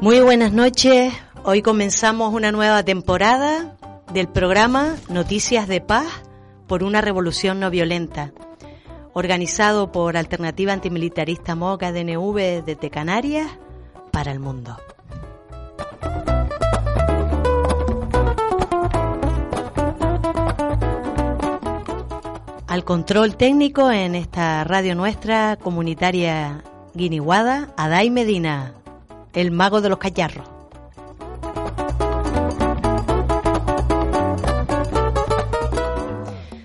Muy buenas noches. Hoy comenzamos una nueva temporada del programa Noticias de Paz por una revolución no violenta, organizado por Alternativa Antimilitarista MOCA DNV desde Canarias para el mundo. Al control técnico en esta radio nuestra comunitaria guiniguada, Adai Medina el mago de los callarros.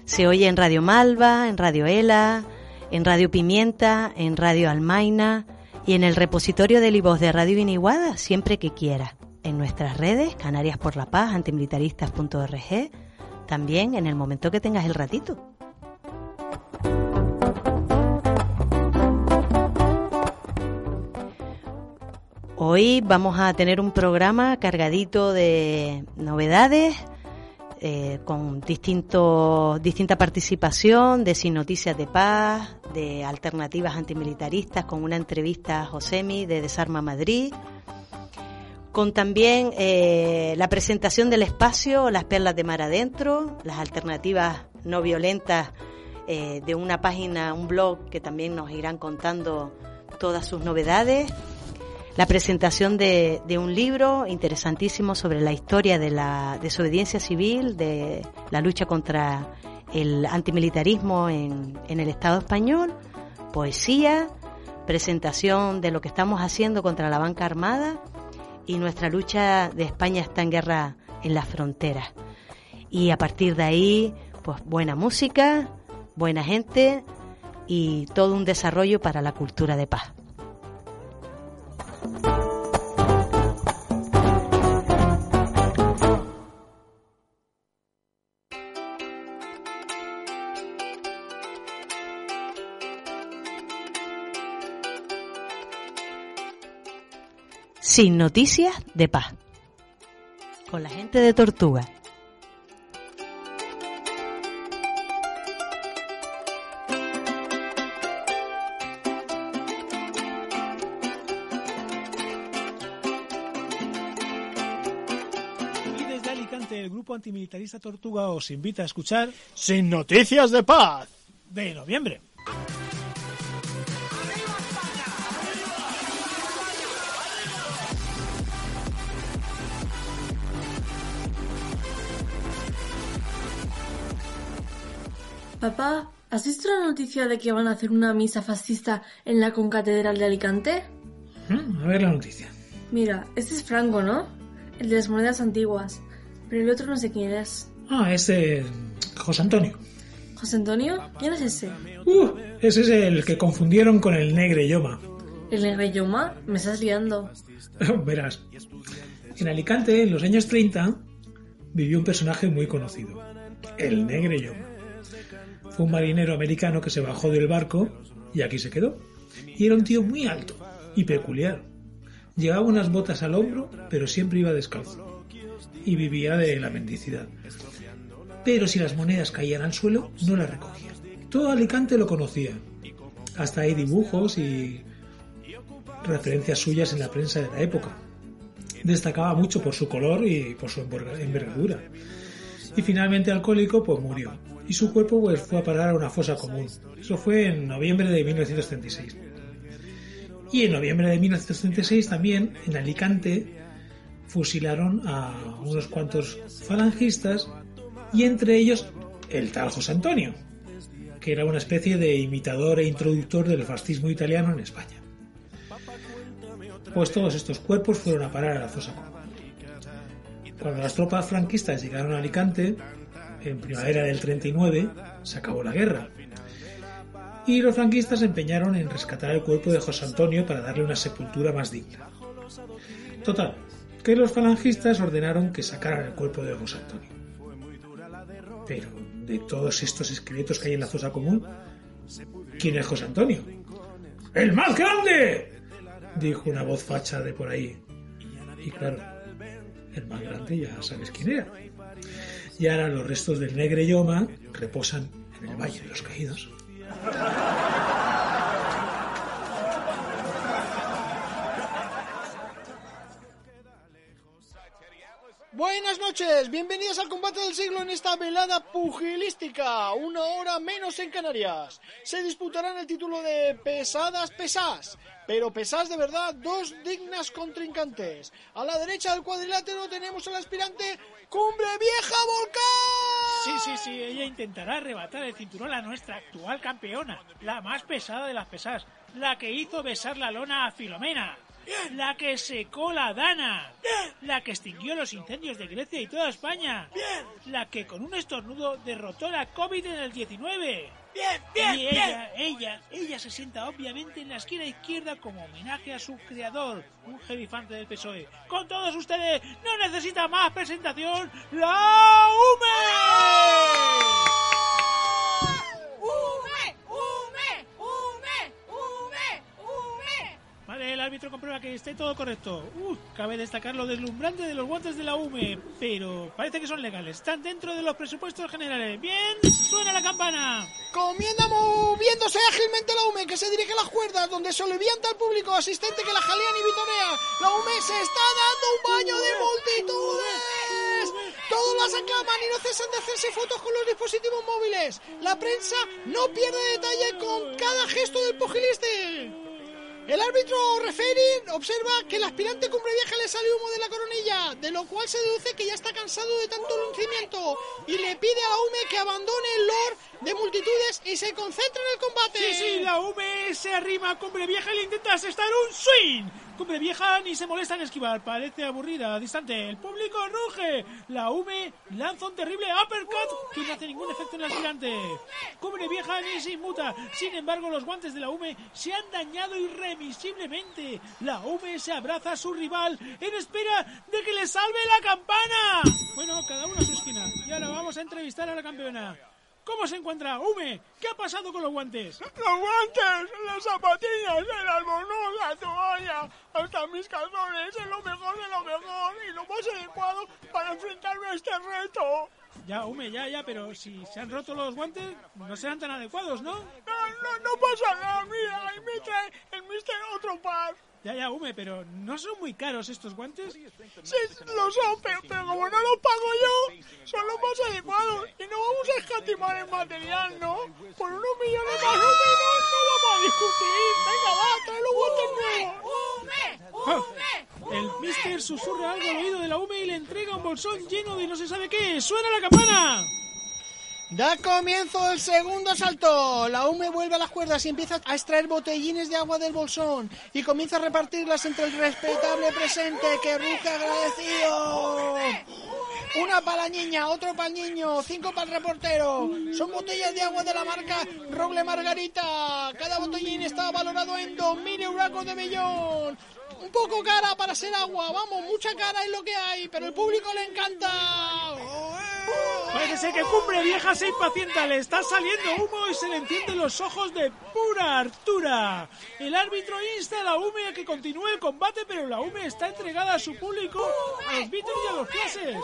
Se oye en Radio Malva, en Radio Ela, en Radio Pimienta, en Radio Almaina y en el repositorio de Libos de Radio Iniguada siempre que quiera. En nuestras redes, Canarias por la Paz, antimilitaristas.org, también en el momento que tengas el ratito. Hoy vamos a tener un programa cargadito de novedades, eh, con distinto, distinta participación de Sin Noticias de Paz, de alternativas antimilitaristas, con una entrevista a Josemi de Desarma Madrid, con también eh, la presentación del espacio Las Perlas de Mar Adentro, las alternativas no violentas eh, de una página, un blog que también nos irán contando todas sus novedades la presentación de, un libro interesantísimo sobre la historia de la desobediencia civil, de la lucha contra el antimilitarismo en, en el Estado español, poesía, presentación de lo que estamos haciendo contra la banca armada y nuestra lucha de España está en guerra en las fronteras. Y a partir de ahí, pues buena música, buena gente y todo un desarrollo para la cultura de paz. Sin noticias de paz. Con la gente de Tortuga. Antimilitarista Tortuga os invita a escuchar Sin Noticias de Paz de noviembre. Papá, ¿has visto la noticia de que van a hacer una misa fascista en la concatedral de Alicante? Mm, a ver la noticia. Mira, este es Franco, ¿no? El de las monedas antiguas. Pero el otro no sé quién es. Ah, este José Antonio. ¿José Antonio? ¿Quién es ese? Uh, ese es el que confundieron con el Negre Yoma. ¿El Negre Yoma? Me estás liando. Verás. En Alicante, en los años 30, vivió un personaje muy conocido. El Negre Yoma. Fue un marinero americano que se bajó del barco y aquí se quedó. Y era un tío muy alto y peculiar. Llevaba unas botas al hombro, pero siempre iba descalzo. Y vivía de la mendicidad. Pero si las monedas caían al suelo, no las recogía. Todo Alicante lo conocía. Hasta hay dibujos y referencias suyas en la prensa de la época. Destacaba mucho por su color y por su envergadura. Y finalmente alcohólico, pues murió y su cuerpo pues, fue a parar a una fosa común. Eso fue en noviembre de 1936. Y en noviembre de 1936 también en Alicante fusilaron a unos cuantos falangistas y entre ellos el tal José Antonio, que era una especie de imitador e introductor del fascismo italiano en España. Pues todos estos cuerpos fueron a parar a la fosa. Cuando las tropas franquistas llegaron a Alicante, en primavera del 39 se acabó la guerra. Y los franquistas se empeñaron en rescatar el cuerpo de José Antonio para darle una sepultura más digna. Total, que los falangistas ordenaron que sacaran el cuerpo de José Antonio. Pero de todos estos esqueletos que hay en la fosa común, ¿quién es José Antonio? ¡El más grande! dijo una voz facha de por ahí. Y claro, el más grande ya sabes quién era y ahora los restos del Negre Yoma reposan en el Valle de los Caídos. Noches, bienvenidos al combate del siglo en esta velada pugilística, una hora menos en Canarias. Se disputarán el título de pesadas pesas, pero pesas de verdad dos dignas contrincantes. A la derecha del cuadrilátero tenemos al aspirante Cumbre Vieja Volcán. Sí, sí, sí, ella intentará arrebatar el cinturón a nuestra actual campeona, la más pesada de las pesas, la que hizo besar la lona a Filomena. La que secó la Dana. La que extinguió los incendios de Grecia y toda España. La que con un estornudo derrotó la COVID en el 19. Bien, bien, y ella, ella, ella se sienta obviamente en la esquina izquierda como homenaje a su creador, un jefifante del PSOE. Con todos ustedes, no necesita más presentación, la UME. El árbitro comprueba que esté todo correcto. Uh, cabe destacar lo deslumbrante de los guantes de la UME, pero parece que son legales. Están dentro de los presupuestos generales. Bien, suena la campana. Comienza moviéndose ágilmente la UME, que se dirige a las cuerdas, donde se olevianta al público asistente que la jalean y vitorea. La UME se está dando un baño de multitudes. Todos las aclaman y no cesan de hacerse fotos con los dispositivos móviles. La prensa no pierde detalle con cada gesto del pugiliste. El árbitro referee observa que el aspirante cumbre vieja le sale humo de la coronilla, de lo cual se deduce que ya está cansado de tanto lucimiento y le pide a la UME que abandone el lord de multitudes y se concentre en el combate. Sí, sí, la UME se arrima a cumbre vieja y le intenta asestar un swing. Cumbre vieja ni se molesta en esquivar, parece aburrida, distante. El público ruge. La UME lanza un terrible uppercut que no hace ningún efecto en el aspirante. Cumbre vieja ni se inmuta. Sin embargo, los guantes de la UME se han dañado irremisiblemente. La UME se abraza a su rival en espera de que le salve la campana. Bueno, cada uno a su esquina. Y ahora vamos a entrevistar a la campeona. ¿Cómo se encuentra? Hume, ¿qué ha pasado con los guantes? Los guantes, las zapatillas, el albornoz, la toalla, hasta mis calzones, es lo mejor de lo mejor y lo más adecuado para enfrentarme a este reto. Ya, Hume, ya, ya, pero si se han roto los guantes, no serán tan adecuados, ¿no? No, no, no pasa nada, mira, ahí me trae el mister otro par. Ya, ya, Hume, pero ¿no son muy caros estos guantes? Sí, lo son, pero, pero como no los pago yo, son los más adecuados. Y no vamos a escatimar el material, ¿no? Por unos millones más o menos no vamos a discutir. Venga, va, trae los guantes nuevos. Ah, el mister susurra algo al oído de la Hume y le entrega un bolsón lleno de no se sabe qué. ¡Suena la campana! Da comienzo el segundo salto. La UME vuelve a las cuerdas y empieza a extraer botellines de agua del bolsón y comienza a repartirlas entre el respetable presente que ruge agradecido. Una para la niña, otro para el niño, cinco para el reportero. Son botellas de agua de la marca Roble Margarita. Cada botellín está valorado en 2.000 euros de millón. Un poco cara para ser agua, vamos, mucha cara es lo que hay, pero el público le encanta. Parece ser que Cumbre Vieja se impacienta, le está saliendo humo y se le encienden los ojos de pura hartura. El árbitro insta a la UME a que continúe el combate, pero la UME está entregada a su público, a los beaters y a los clases.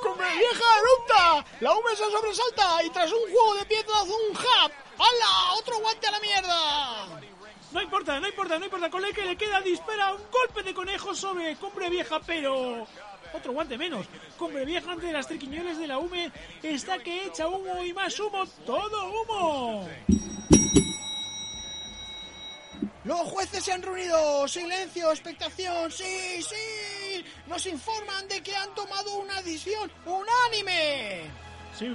¡Cumbre Vieja erupta! La UME se sobresalta y tras un juego de piedras un hap. ¡Hala! ¡Otro guante a la mierda! No importa, no importa, no importa. Con el que le queda dispara un golpe de conejo sobre Cumbre Vieja, pero otro guante menos. Cumbre Vieja ante las triquiñuelas de la UME está que echa humo y más humo, todo humo. Los jueces se han reunido. Silencio, expectación. Sí, sí. Nos informan de que han tomado una decisión unánime. Sí,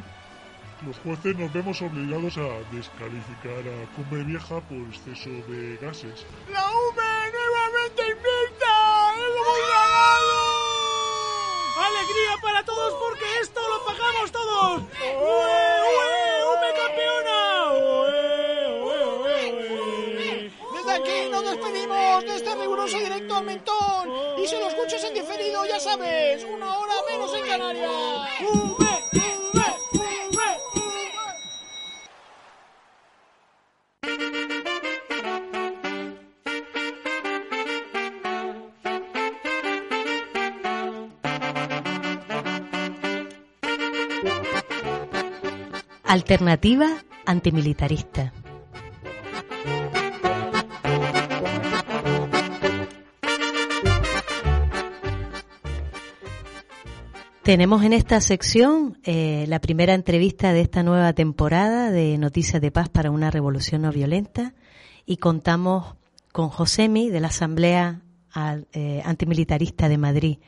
los jueces nos vemos obligados a descalificar a Cumbre Vieja por exceso de gases. ¡La UME nuevamente ¡Alegría para todos porque esto lo pagamos todos! ¡Ue, ue, UME campeona! ¡Ue, ue! Desde aquí nos despedimos de este riguroso directo al mentón. Y si lo escuchas en diferido, ya sabes, una hora menos en Canarias. ¡Ume, ume, ume, Alternativa antimilitarista. Tenemos en esta sección eh, la primera entrevista de esta nueva temporada de Noticias de Paz para una Revolución No Violenta y contamos con Josemi de la Asamblea eh, Antimilitarista de Madrid.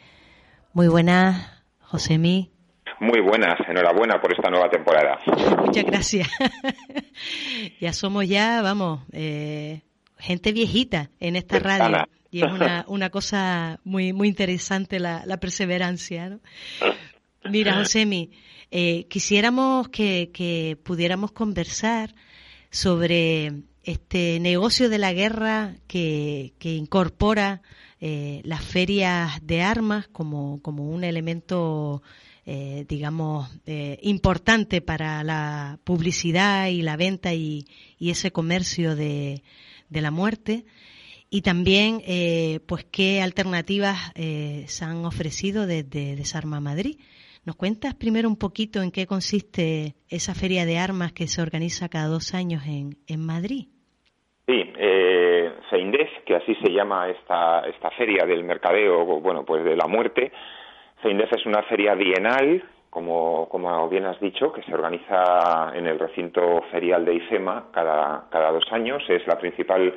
Muy buenas, Josemi. Muy buenas, enhorabuena por esta nueva temporada. Muchas gracias. ya somos ya, vamos, eh, gente viejita en esta radio. Y es una, una cosa muy, muy interesante la, la perseverancia. ¿no? Mira, Josemi, eh, quisiéramos que, que pudiéramos conversar sobre este negocio de la guerra que, que incorpora eh, las ferias de armas como, como un elemento, eh, digamos, eh, importante para la publicidad y la venta y, ese comercio de, de la muerte y también eh, pues qué alternativas eh, se han ofrecido desde Desarma Madrid. ¿Nos cuentas primero un poquito en qué consiste esa feria de armas que se organiza cada dos años en, en Madrid? Sí, eh, que así se llama esta, esta feria del mercadeo, bueno, pues de la muerte. CEINDEF es una feria bienal, como, como bien has dicho, que se organiza en el recinto ferial de IFEMA cada, cada dos años. Es la principal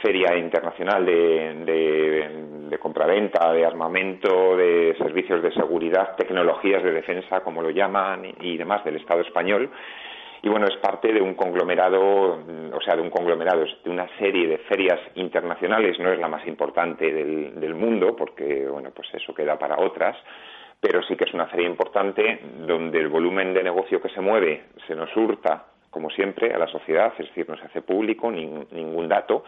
feria internacional de, de, de compraventa, de armamento, de servicios de seguridad, tecnologías de defensa, como lo llaman, y demás del Estado español. Y bueno, es parte de un conglomerado, o sea, de un conglomerado, de una serie de ferias internacionales, no es la más importante del, del mundo, porque bueno, pues eso queda para otras, pero sí que es una feria importante donde el volumen de negocio que se mueve se nos hurta, como siempre, a la sociedad, es decir, no se hace público ningún dato,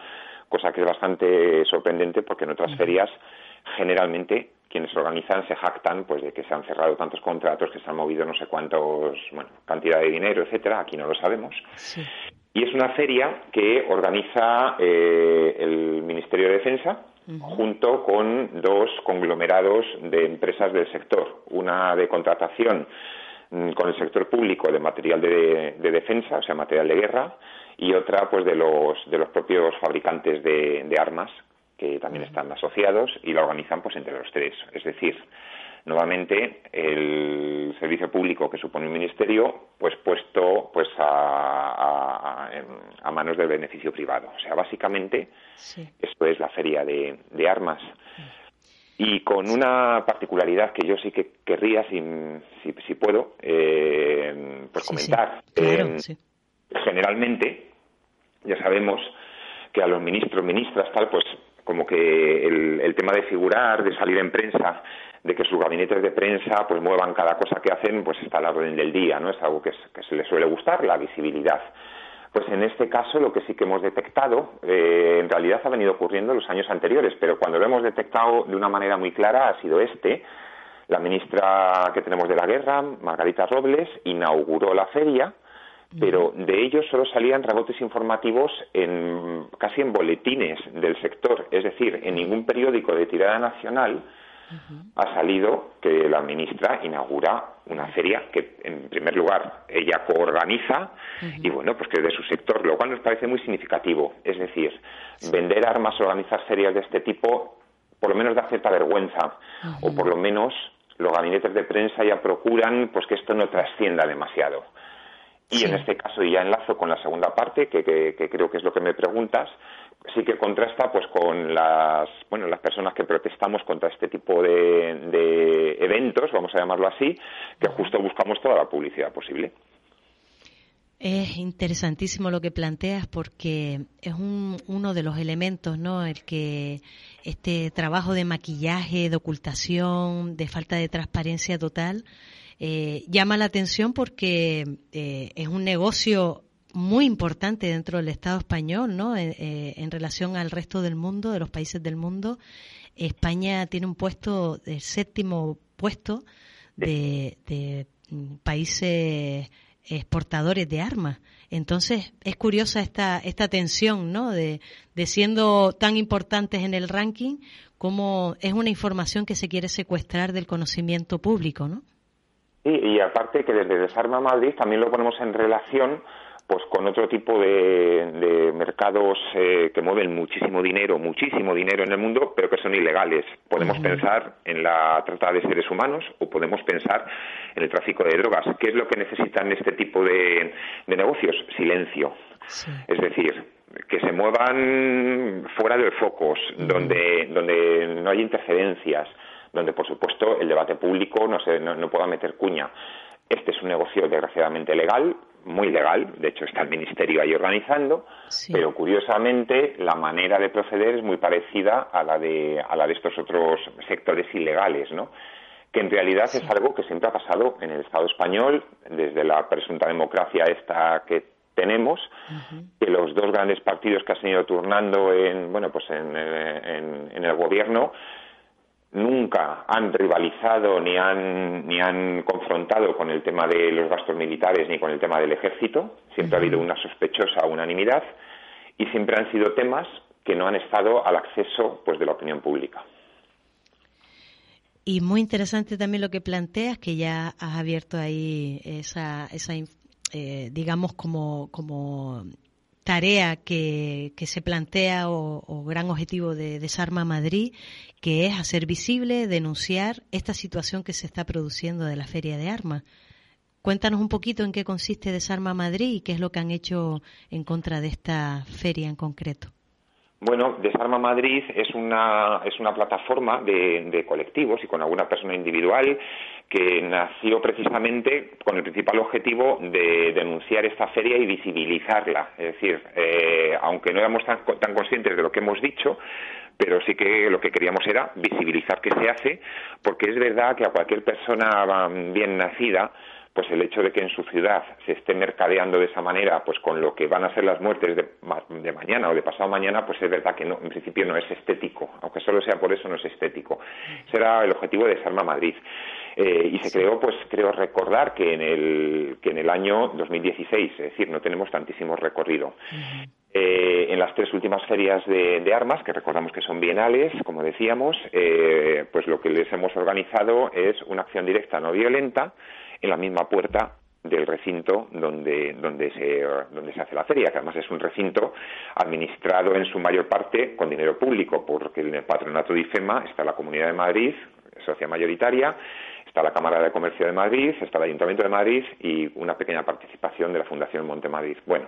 cosa que es bastante sorprendente porque en otras ferias generalmente quienes organizan se jactan pues de que se han cerrado tantos contratos, que se han movido no sé cuántos, bueno, cantidad de dinero, etcétera, aquí no lo sabemos. Y es una feria que organiza eh, el Ministerio de Defensa junto con dos conglomerados de empresas del sector, una de contratación mm, con el sector público de material de, de defensa, o sea, material de guerra, y otra pues de los, de los propios fabricantes de, de armas que también están asociados y la organizan pues entre los tres. Es decir, nuevamente el servicio público que supone un ministerio pues puesto pues a, a, manos del beneficio privado. O sea, básicamente esto es la feria de, de armas. Y con una particularidad que yo sí que querría, si, si, puedo, eh, pues comentar. Eh, generalmente, ya sabemos que a los ministros, ministras, tal, pues como que el, tema de figurar, de salir en prensa, de que sus gabinetes de prensa pues muevan cada cosa que hacen, pues está a la orden del día, ¿no? Es algo que, se les suele gustar, la visibilidad. Pues en este caso lo que sí que hemos detectado, eh, en realidad ha venido ocurriendo en los años anteriores, pero cuando lo hemos detectado de una manera muy clara ha sido este. La ministra que tenemos de la guerra, Margarita Robles, inauguró la feria, pero de ellos solo salían rebotes informativos en, casi en boletines del sector, es decir, en ningún periódico de tirada nacional ha salido que la ministra inaugura una feria que, en primer lugar, ella coorganiza y, bueno, pues que es de su sector, lo cual nos parece muy significativo. Es decir, vender armas, organizar ferias de este tipo, por lo menos da cierta vergüenza, o por lo menos los gabinetes de prensa ya procuran pues que esto no trascienda demasiado. Y en este caso, y ya enlazo con la segunda parte, que, que, creo que es lo que me preguntas, sí que contrasta pues con las bueno las personas que protestamos contra este tipo de, de eventos, vamos a llamarlo así, que justo buscamos toda la publicidad posible. Es interesantísimo lo que planteas porque es un, uno de los elementos, ¿no? El que este trabajo de maquillaje, de ocultación, de falta de transparencia total, eh, llama la atención porque eh, es un negocio muy importante dentro del Estado español, ¿no? Eh, en relación al resto del mundo, de los países del mundo. España tiene un puesto, el séptimo puesto de, de países exportadores de armas. Entonces, es curiosa esta, esta tensión, ¿no? De, de siendo tan importantes en el ranking, como es una información que se quiere secuestrar del conocimiento público, ¿no? Y aparte que desde Desarma Madrid también lo ponemos en relación pues con otro tipo de, mercados eh, que mueven muchísimo dinero, muchísimo dinero en el mundo, pero que son ilegales. Podemos pensar en la trata de seres humanos o podemos pensar en el tráfico de drogas. ¿Qué es lo que necesitan este tipo de, negocios? Silencio. Es decir, que se muevan fuera de focos, donde, donde no hay interferencias, donde por supuesto el debate público no, se, no pueda meter cuña. Este es un negocio desgraciadamente legal, muy legal, de hecho está el Ministerio ahí organizando, pero curiosamente la manera de proceder es muy parecida a la de, a la de estos otros sectores ilegales, ¿no? que en realidad es algo que siempre ha pasado en el Estado español, desde la presunta democracia esta que tenemos, que los dos grandes partidos que han ido turnando en, bueno, pues en, en el gobierno nunca han rivalizado ni han, ni han confrontado con el tema de los gastos militares ni con el tema del ejército. Siempre ha habido una sospechosa unanimidad y siempre han sido temas que no han estado al acceso pues, de la opinión pública. Y muy interesante también lo que planteas, que ya has abierto ahí esa, esa eh, digamos, como, como tarea que, se plantea o, gran objetivo de Desarma Madrid, que es hacer visible, denunciar esta situación que se está produciendo de la Feria de Armas. Cuéntanos un poquito en qué consiste Desarma Madrid y qué es lo que han hecho en contra de esta feria en concreto. Bueno, Desarma Madrid es una, es una plataforma de, colectivos y con alguna persona individual que nació precisamente con el principal objetivo de denunciar esta feria y visibilizarla. Es decir, eh, aunque no éramos tan, tan conscientes de lo que hemos dicho, pero sí que lo que queríamos era visibilizar qué se hace, porque es verdad que a cualquier persona bien nacida pues el hecho de que en su ciudad se esté mercadeando de esa manera, pues con lo que van a ser las muertes de, mañana o de pasado mañana, pues es verdad que no, en principio no es estético, aunque solo sea por eso no es estético. Ese era el objetivo de Desarma Madrid. Eh, y se creó, pues creo recordar que en el, que en el año 2016, es decir, no tenemos tantísimo recorrido. Eh, en las tres últimas ferias de, armas, que recordamos que son bienales, como decíamos, eh, pues lo que les hemos organizado es una acción directa no violenta en la misma puerta del recinto donde, donde, se, donde se hace la feria, que además es un recinto administrado en su mayor parte con dinero público, porque en el patronato de IFEMA está la Comunidad de Madrid, socia mayoritaria, está la Cámara de Comercio de Madrid, está el Ayuntamiento de Madrid y una pequeña participación de la Fundación Montemadrid. Bueno,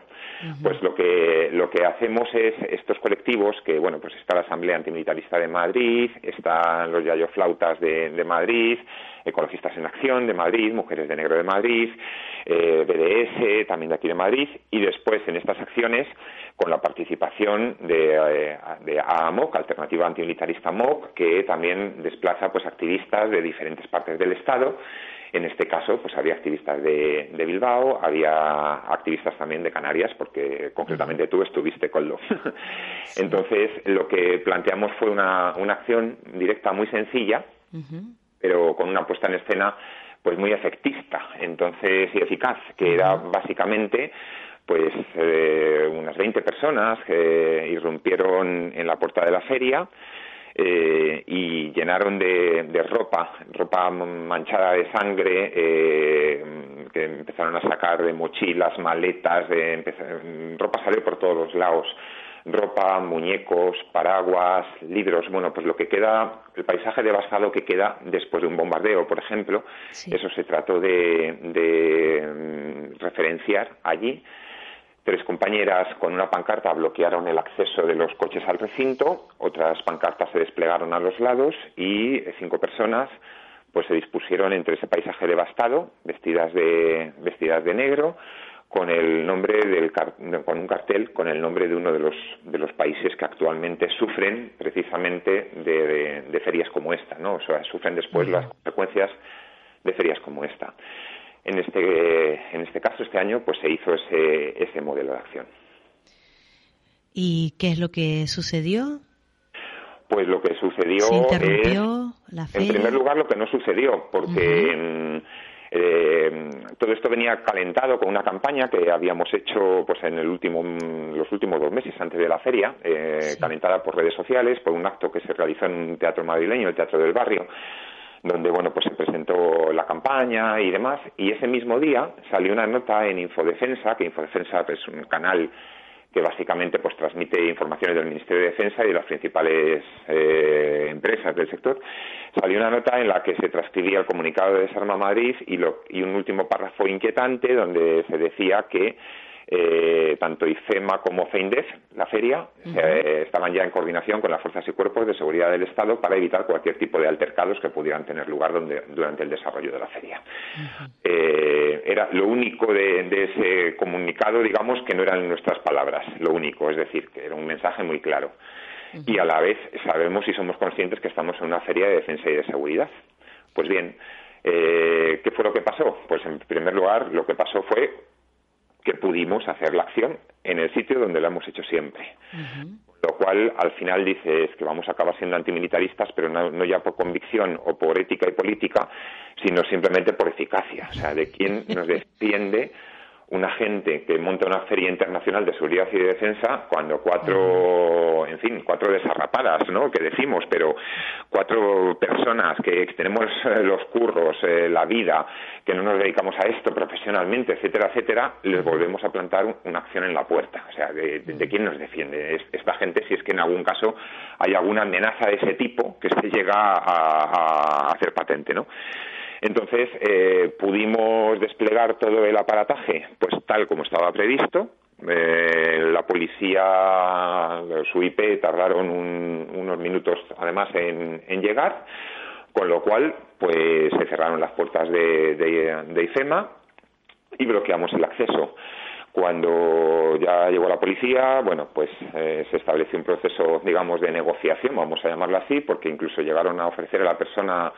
pues lo que, lo que hacemos es estos colectivos, que bueno, pues está la Asamblea Antimilitarista de Madrid, están los Yayo Flautas de, de Madrid, Ecologistas en Acción de Madrid, Mujeres de Negro de Madrid, eh, BDS también de aquí de Madrid, y después en estas acciones con la participación de, eh, de AMOC, Alternativa Antimilitarista MOC, que también desplaza pues activistas de diferentes partes del Estado. En este caso, pues había activistas de, de Bilbao, había activistas también de Canarias, porque concretamente tú estuviste con lo. Entonces, lo que planteamos fue una, una acción directa muy sencilla, pero con una puesta en escena pues muy efectista, entonces y eficaz, que era básicamente pues eh, unas 20 personas que irrumpieron en la puerta de la feria eh, y llenaron de, de, ropa, ropa manchada de sangre, eh, que empezaron a sacar de mochilas, maletas, de, ropa salió por todos los lados ropa, muñecos, paraguas, libros, bueno, pues lo que queda, el paisaje devastado que queda después de un bombardeo, por ejemplo, eso se trató de, de mm, referenciar allí. Tres compañeras con una pancarta bloquearon el acceso de los coches al recinto, otras pancartas se desplegaron a los lados y cinco personas pues se dispusieron entre ese paisaje devastado, vestidas de, vestidas de negro, con el nombre del con un cartel con el nombre de uno de los de los países que actualmente sufren precisamente de, ferias como esta, ¿no? O sea, sufren después las consecuencias de ferias como esta. En este en este caso este año pues se hizo ese ese modelo de acción. ¿Y qué es lo que sucedió? Pues lo que sucedió es, en primer lugar, lo que no sucedió, porque eh, todo esto venía calentado con una campaña que habíamos hecho pues en el último, los últimos dos meses antes de la feria, eh, calentada por redes sociales, por un acto que se realizó en un teatro madrileño, el Teatro del Barrio, donde bueno pues se presentó la campaña y demás y ese mismo día salió una nota en Infodefensa que Infodefensa es un canal que básicamente pues transmite informaciones del Ministerio de Defensa y de las principales eh, empresas del sector. Salió una nota en la que se transcribía el comunicado de Desarma Madrid y, lo, y un último párrafo inquietante donde se decía que eh, tanto IFEMA como FEINDEF, la feria, eh, estaban ya en coordinación con las fuerzas y cuerpos de seguridad del Estado para evitar cualquier tipo de altercados que pudieran tener lugar durante el desarrollo de la feria. Eh, era lo único de, ese comunicado, digamos, que no eran nuestras palabras, lo único, es decir, que era un mensaje muy claro. Y a la vez sabemos y somos conscientes que estamos en una feria de defensa y de seguridad. Pues bien, ¿qué fue lo que pasó? Pues en primer lugar, lo que pasó fue que pudimos hacer la acción en el sitio donde la hemos hecho siempre. Lo cual al final dices que vamos a acabar siendo antimilitaristas, pero no, ya por convicción o por ética y política, sino simplemente por eficacia. O sea, de quién nos defiende una gente que monta una feria internacional de seguridad y de defensa cuando cuatro, en fin, cuatro desarrapadas, ¿no? Que decimos, pero cuatro personas que tenemos eh, los curros, eh, la vida, que no nos dedicamos a esto profesionalmente, etcétera, etcétera, les volvemos a plantar una acción en la puerta. O sea, ¿de, quién nos defiende esta gente si es que en algún caso hay alguna amenaza de ese tipo que se llega a, a hacer patente, ¿no? Entonces, eh, pudimos desplegar todo el aparataje, pues tal como estaba previsto. Eh, la policía, su IP, tardaron unos minutos además en, llegar, con lo cual, pues se cerraron las puertas de, de, IFEMA y bloqueamos el acceso. Cuando ya llegó la policía, bueno, pues eh, se estableció un proceso, digamos, de negociación, vamos a llamarlo así, porque incluso llegaron a ofrecer a la persona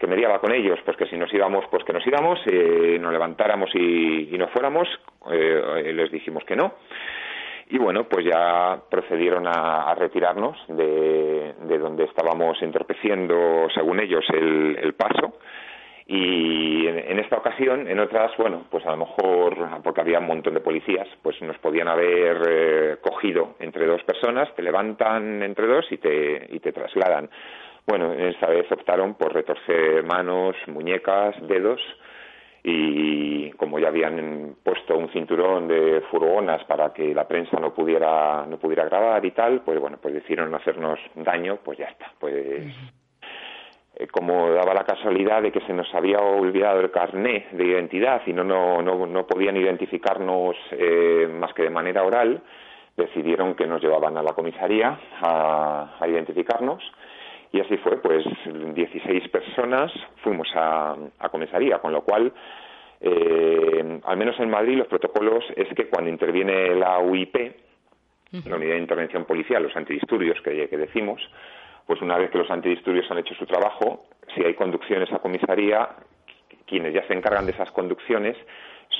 que mediaba con ellos, pues que si nos íbamos, pues que nos íbamos, eh, nos levantáramos y, y no fuéramos, eh, les dijimos que no. Y bueno, pues ya procedieron a, retirarnos de, donde estábamos entorpeciendo, según ellos, el, paso. Y en, esta ocasión, en otras, bueno, pues a lo mejor, porque había un montón de policías, pues nos podían haber eh, cogido entre dos personas, te levantan entre dos y te, y te trasladan. Bueno, esta vez optaron por retorcer manos, muñecas, dedos y como ya habían puesto un cinturón de furgonas para que la prensa no pudiera no pudiera grabar y tal, pues bueno, pues decidieron no hacernos daño, pues ya está. Pues eh, como daba la casualidad de que se nos había olvidado el carné de identidad y no no no, no podían identificarnos eh, más que de manera oral, decidieron que nos llevaban a la comisaría a, a identificarnos y así fue, pues 16 personas fuimos a, comisaría, con lo cual, eh, al menos en Madrid, los protocolos es que cuando interviene la UIP, la Unidad de Intervención Policial, los antidisturbios que, que decimos, pues una vez que los antidisturbios han hecho su trabajo, si hay conducciones a comisaría, quienes ya se encargan de esas conducciones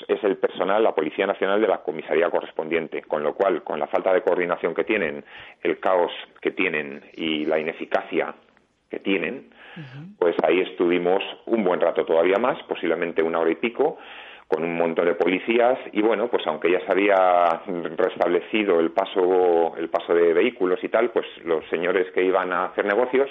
es el personal, la Policía Nacional de la comisaría correspondiente, con lo cual, con la falta de coordinación que tienen, el caos que tienen y la ineficacia que tienen, pues ahí estuvimos un buen rato todavía más, posiblemente una hora y pico, con un montón de policías y bueno, pues aunque ya se había restablecido el paso, el paso de vehículos y tal, pues los señores que iban a hacer negocios,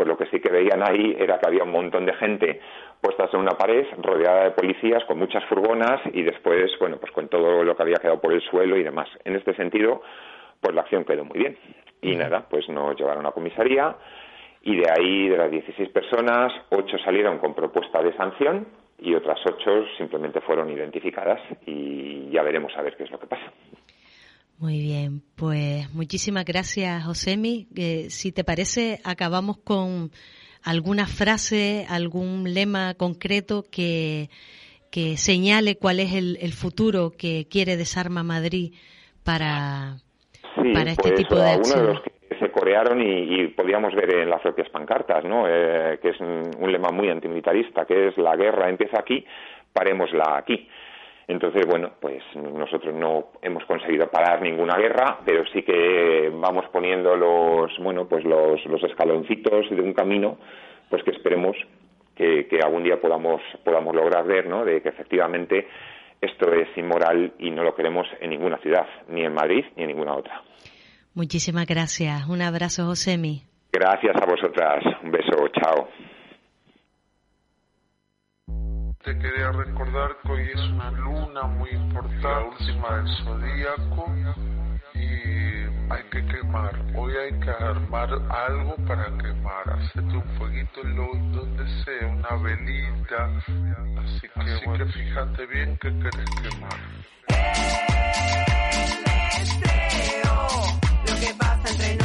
pues lo que sí que veían ahí era que había un montón de gente puestas en una pared, rodeada de policías, con muchas furgonas y después, bueno, pues con todo lo que había quedado por el suelo y demás. En este sentido, pues la acción quedó muy bien. Y nada, pues nos llevaron a comisaría y de ahí, de las 16 personas, 8 salieron con propuesta de sanción y otras 8 simplemente fueron identificadas y ya veremos a ver qué es lo que pasa. Muy bien, pues muchísimas gracias, Josemi. Eh, si te parece, acabamos con alguna frase, algún lema concreto que, que señale cuál es el, futuro que quiere Desarma Madrid para, para este pues, tipo de acción. de los que se corearon y, podíamos ver en las propias pancartas, ¿no? Eh, que es un, lema muy antimilitarista, que es la guerra empieza aquí, parémosla aquí. Entonces, bueno, pues nosotros no hemos conseguido parar ninguna guerra, pero sí que vamos poniendo los, bueno, pues los, los escaloncitos de un camino, pues que esperemos que, algún día podamos, podamos lograr ver, ¿no? De que efectivamente esto es inmoral y no lo queremos en ninguna ciudad, ni en Madrid ni en ninguna otra. Muchísimas gracias. Un abrazo, Josemi. Gracias a vosotras. Un beso. Chao. Te quería recordar que hoy es una luna muy importante, la última del zodíaco, y hay que quemar. Hoy hay que armar algo para quemar. Hacerte un fueguito donde sea, una velita. Así que, que fíjate bien que querés quemar. lo que pasa entre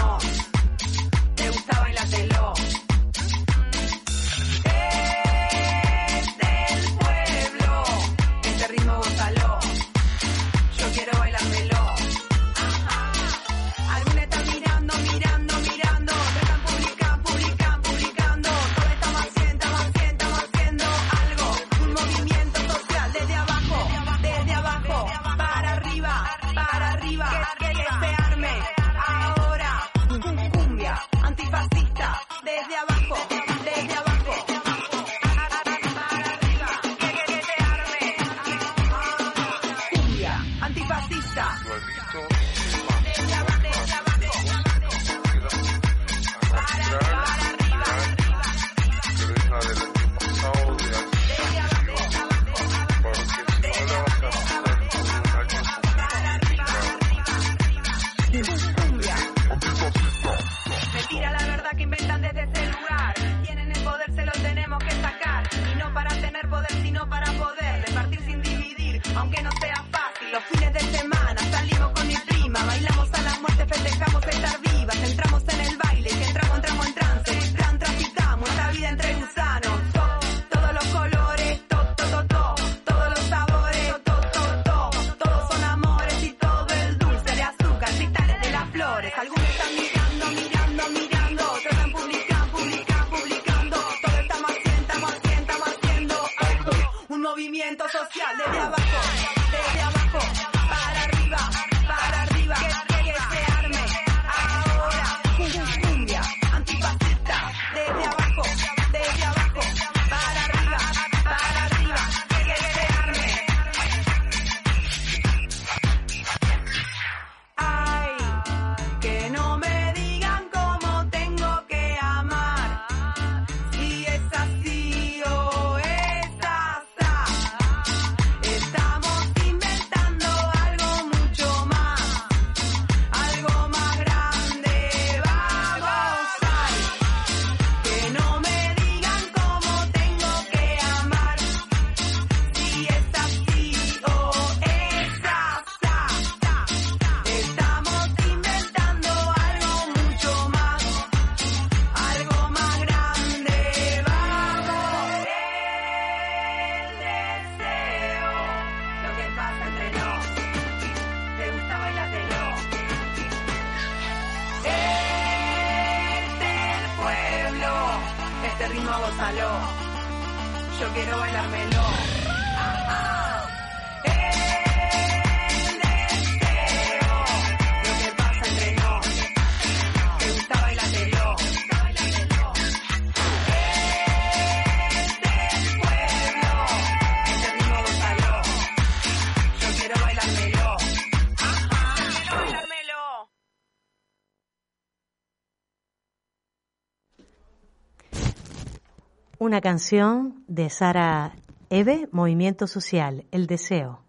Una canción de Sara Eve, Movimiento Social, El Deseo.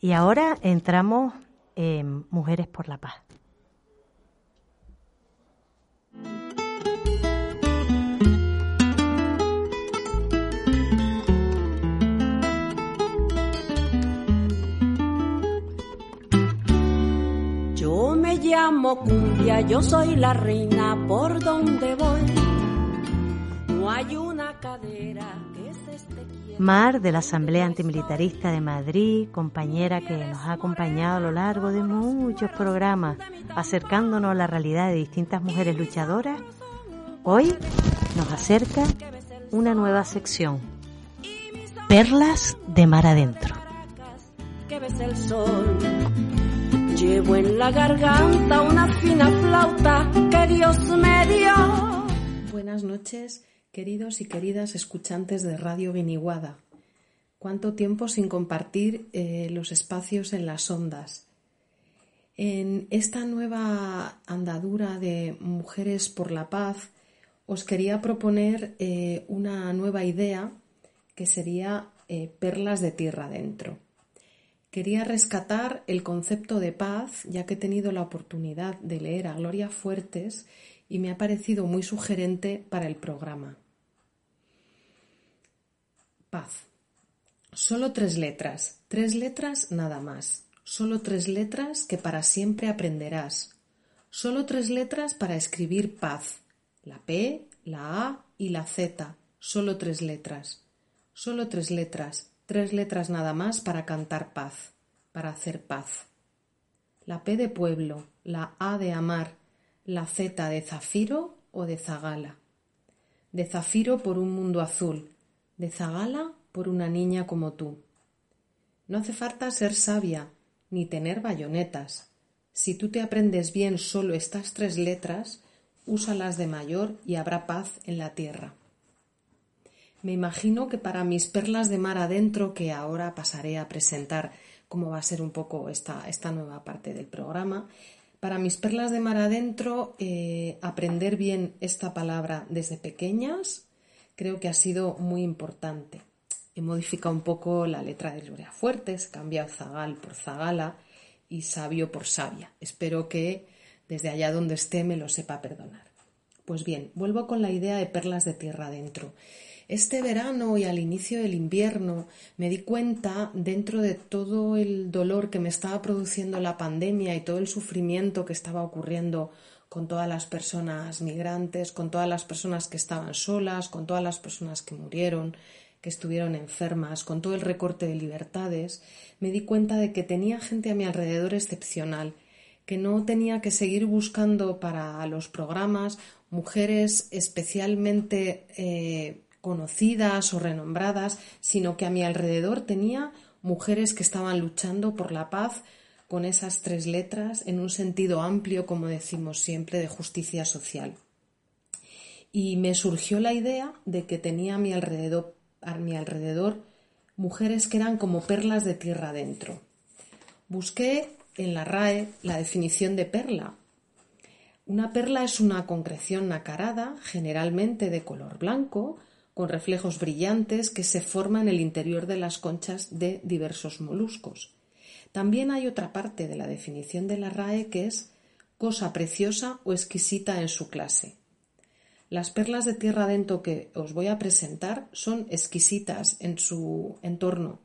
Y ahora entramos en Mujeres por la Paz. Yo me llamo Cumbia, yo soy la reina por donde voy una cadera Mar de la Asamblea Antimilitarista de Madrid, compañera que nos ha acompañado a lo largo de muchos programas, acercándonos a la realidad de distintas mujeres luchadoras, hoy nos acerca una nueva sección, Perlas de Mar Adentro. el sol. Llevo en la garganta una fina flauta que Dios me dio. Buenas noches Queridos y queridas escuchantes de Radio Viniguada, cuánto tiempo sin compartir eh, los espacios en las ondas. En esta nueva andadura de Mujeres por la Paz, os quería proponer eh, una nueva idea que sería eh, perlas de tierra adentro. Quería rescatar el concepto de paz, ya que he tenido la oportunidad de leer a Gloria Fuertes y me ha parecido muy sugerente para el programa. Paz. Solo tres letras, tres letras nada más. Solo tres letras que para siempre aprenderás. Solo tres letras para escribir paz. La P, la A y la Z. Solo tres letras. Solo tres letras. Tres letras nada más para cantar paz, para hacer paz. La P de pueblo, la A de amar, la Z de zafiro o de zagala. De zafiro por un mundo azul, de zagala por una niña como tú. No hace falta ser sabia ni tener bayonetas. Si tú te aprendes bien solo estas tres letras, úsalas de mayor y habrá paz en la tierra. Me imagino que para mis perlas de mar adentro, que ahora pasaré a presentar cómo va a ser un poco esta, esta nueva parte del programa, para mis perlas de mar adentro, eh, aprender bien esta palabra desde pequeñas creo que ha sido muy importante. He modificado un poco la letra de Gloria Fuertes, cambiado zagal por zagala y sabio por sabia. Espero que desde allá donde esté me lo sepa perdonar. Pues bien, vuelvo con la idea de perlas de tierra adentro. Este verano y al inicio del invierno me di cuenta, dentro de todo el dolor que me estaba produciendo la pandemia y todo el sufrimiento que estaba ocurriendo con todas las personas migrantes, con todas las personas que estaban solas, con todas las personas que murieron, que estuvieron enfermas, con todo el recorte de libertades, me di cuenta de que tenía gente a mi alrededor excepcional, que no tenía que seguir buscando para los programas mujeres especialmente eh, conocidas o renombradas, sino que a mi alrededor tenía mujeres que estaban luchando por la paz con esas tres letras en un sentido amplio, como decimos siempre, de justicia social. Y me surgió la idea de que tenía a mi alrededor a mi alrededor mujeres que eran como perlas de tierra adentro. Busqué en la RAE la definición de perla. Una perla es una concreción nacarada, generalmente de color blanco, con reflejos brillantes que se forman en el interior de las conchas de diversos moluscos. También hay otra parte de la definición de la RAE que es cosa preciosa o exquisita en su clase. Las perlas de tierra adentro que os voy a presentar son exquisitas en su entorno.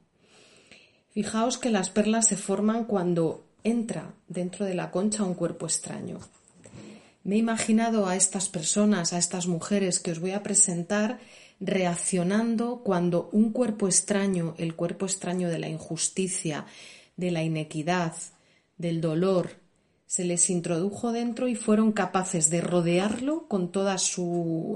Fijaos que las perlas se forman cuando entra dentro de la concha un cuerpo extraño. Me he imaginado a estas personas, a estas mujeres que os voy a presentar, reaccionando cuando un cuerpo extraño, el cuerpo extraño de la injusticia, de la inequidad, del dolor, se les introdujo dentro y fueron capaces de rodearlo con todas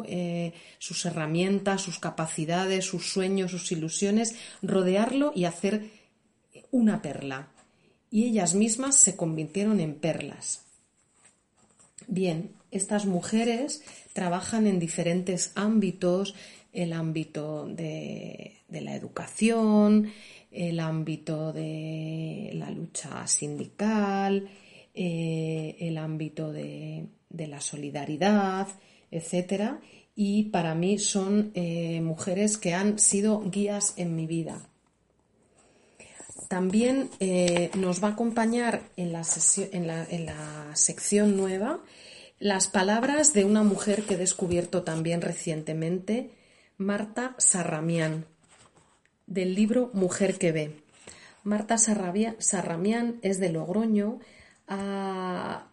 eh, sus herramientas, sus capacidades, sus sueños, sus ilusiones, rodearlo y hacer una perla. Y ellas mismas se convirtieron en perlas. Bien, estas mujeres trabajan en diferentes ámbitos, el ámbito de la educación, el ámbito de la lucha sindical, eh, el ámbito de, la solidaridad, etcétera, y para mí son eh, mujeres que han sido guías en mi vida. También eh, nos va a acompañar en la, en, la, en la sección nueva las palabras de una mujer que he descubierto también recientemente, Marta Sarramián, del libro Mujer que ve. Marta Sarramián es de Logroño, ha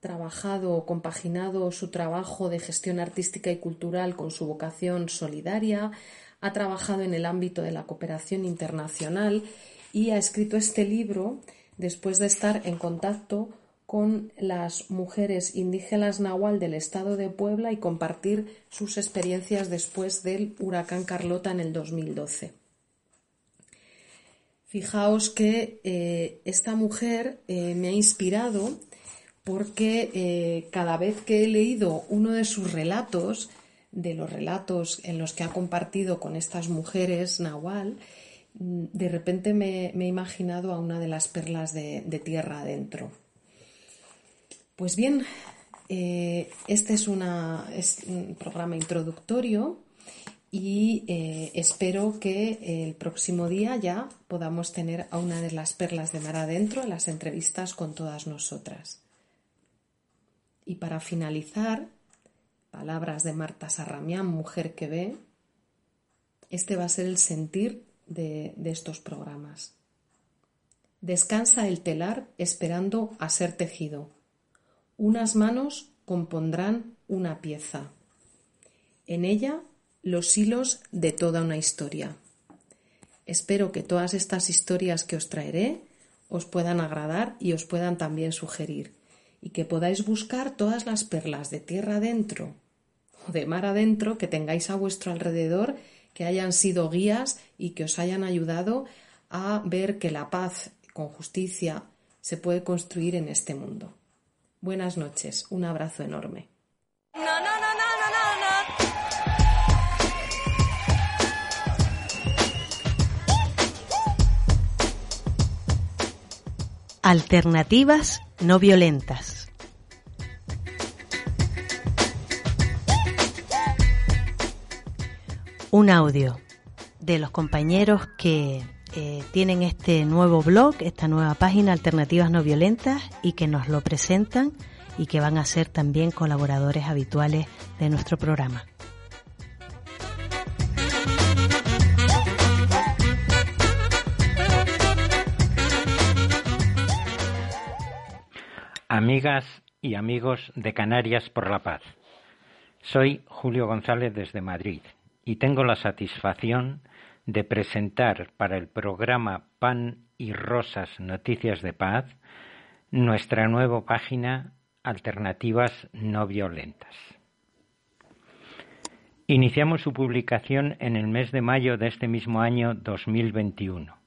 trabajado, compaginado su trabajo de gestión artística y cultural con su vocación solidaria, ha trabajado en el ámbito de la cooperación internacional y ha escrito este libro después de estar en contacto con las mujeres indígenas nahual del estado de Puebla y compartir sus experiencias después del huracán Carlota en el 2012. Fijaos que eh, esta mujer eh, me ha inspirado porque eh, cada vez que he leído uno de sus relatos, de los relatos en los que ha compartido con estas mujeres Nahual, mm, de repente me, he imaginado a una de las perlas de, tierra adentro. Pues bien, este es un programa introductorio y eh, espero que el próximo día ya podamos tener a una de las perlas de mar adentro en las entrevistas con todas nosotras. Y para finalizar, palabras de Marta Sarramián, mujer que ve, este va a ser el sentir de, de estos programas. Descansa el telar esperando a ser tejido. Unas manos compondrán una pieza. En ella los hilos de toda una historia. Espero que todas estas historias que os traeré os puedan agradar y os puedan también sugerir y que podáis buscar todas las perlas de tierra adentro o de mar adentro que tengáis a vuestro alrededor que hayan sido guías y que os hayan ayudado a ver que la paz con justicia se puede construir en este mundo. Buenas noches, un abrazo enorme. Alternativas no violentas. Un audio de los compañeros que eh, tienen este nuevo blog, esta nueva página Alternativas no violentas y que nos lo presentan y que van a ser también colaboradores habituales de nuestro programa. Amigas y amigos de Canarias por la Paz. Soy Julio González desde Madrid y tengo la satisfacción de presentar para el programa Pan y Rosas Noticias de Paz nuestra nueva página Alternativas No Violentas. Iniciamos su publicación en el mes de mayo de este mismo año 2021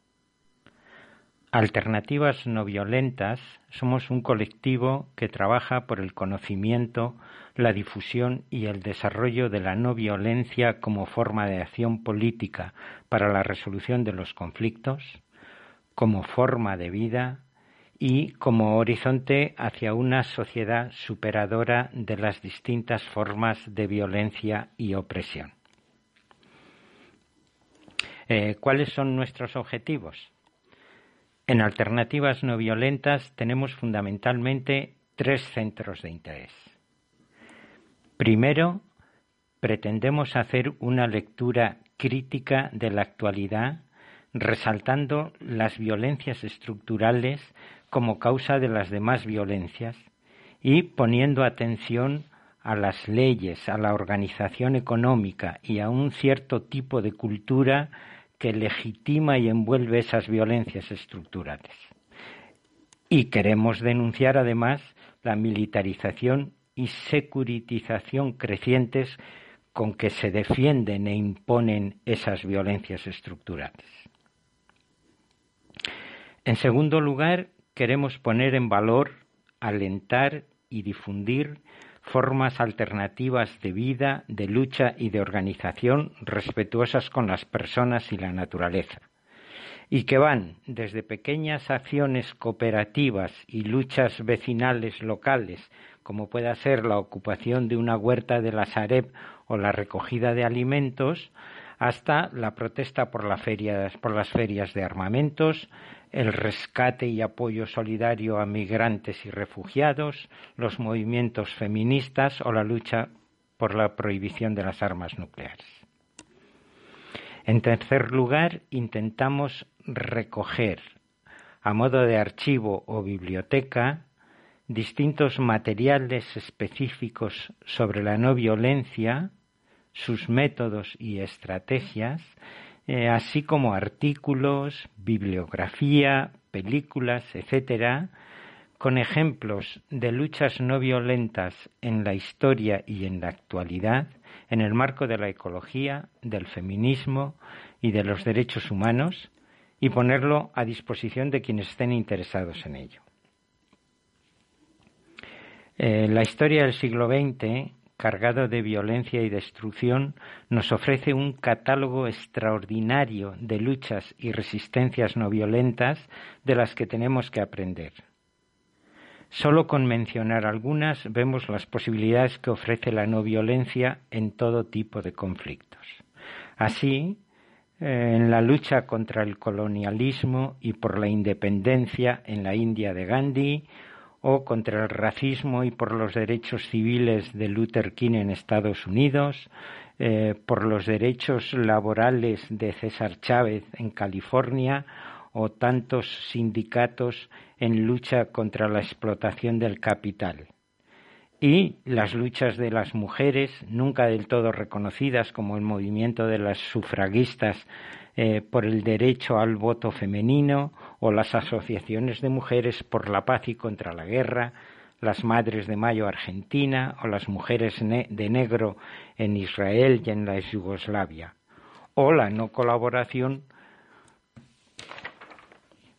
Alternativas No Violentas somos un colectivo que trabaja por el conocimiento, la difusión y el desarrollo de la no violencia como forma de acción política para la resolución de los conflictos, como forma de vida y como horizonte hacia una sociedad superadora de las distintas formas de violencia y opresión. Eh, ¿Cuáles son nuestros objetivos? En alternativas no violentas tenemos fundamentalmente tres centros de interés. Primero, pretendemos hacer una lectura crítica de la actualidad, resaltando las violencias estructurales como causa de las demás violencias y poniendo atención a las leyes, a la organización económica y a un cierto tipo de cultura que legitima y envuelve esas violencias estructurales. Y queremos denunciar además la militarización y securitización crecientes con que se defienden e imponen esas violencias estructurales. En segundo lugar, queremos poner en valor, alentar y difundir formas alternativas de vida, de lucha y de organización respetuosas con las personas y la naturaleza, y que van desde pequeñas acciones cooperativas y luchas vecinales locales, como pueda ser la ocupación de una huerta de la Sareb o la recogida de alimentos, hasta la protesta por, por las ferias de armamentos, el rescate y apoyo solidario a migrantes y refugiados, los movimientos feministas o la lucha por la prohibición de las armas nucleares. En tercer lugar, intentamos recoger a modo de archivo o biblioteca distintos materiales específicos sobre la no violencia, sus métodos y estrategias, eh, así como artículos, bibliografía, películas, etcétera, con ejemplos de luchas no violentas en la historia y en la actualidad, en el marco de la ecología, del feminismo y de los derechos humanos, y ponerlo a disposición de quienes estén interesados en ello. Eh, la historia del siglo XX cargado de violencia y destrucción, nos ofrece un catálogo extraordinario de luchas y resistencias no violentas de las que tenemos que aprender. Solo con mencionar algunas vemos las posibilidades que ofrece la no violencia en todo tipo de conflictos. Así, eh, en la lucha contra el colonialismo y por la independencia en la India de Gandhi, o contra el racismo y por los derechos civiles de Luther King en Estados Unidos, eh, por los derechos laborales de César Chávez en California o tantos sindicatos en lucha contra la explotación del capital. Y las luchas de las mujeres, nunca del todo reconocidas como el movimiento de las sufragistas eh, por el derecho al voto femenino o las asociaciones de mujeres por la paz y contra la guerra, las Madres de Mayo Argentina o las Mujeres de Negro en Israel y en la Yugoslavia, o la no colaboración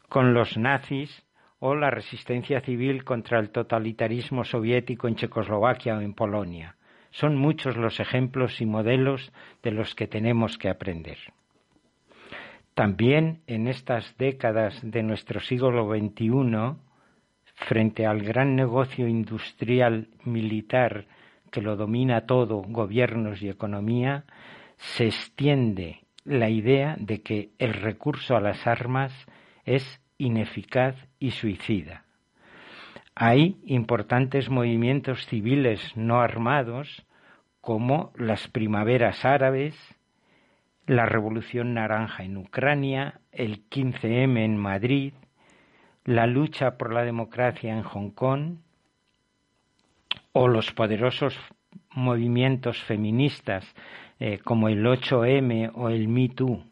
con los nazis o la resistencia civil contra el totalitarismo soviético en Checoslovaquia o en Polonia. Son muchos los ejemplos y modelos de los que tenemos que aprender. También en estas décadas de nuestro siglo XXI, frente al gran negocio industrial militar que lo domina todo, gobiernos y economía, se extiende la idea de que el recurso a las armas es ineficaz y suicida. Hay importantes movimientos civiles no armados como las primaveras árabes, la Revolución Naranja en Ucrania, el 15M en Madrid, la lucha por la democracia en Hong Kong o los poderosos movimientos feministas eh, como el 8M o el Me Too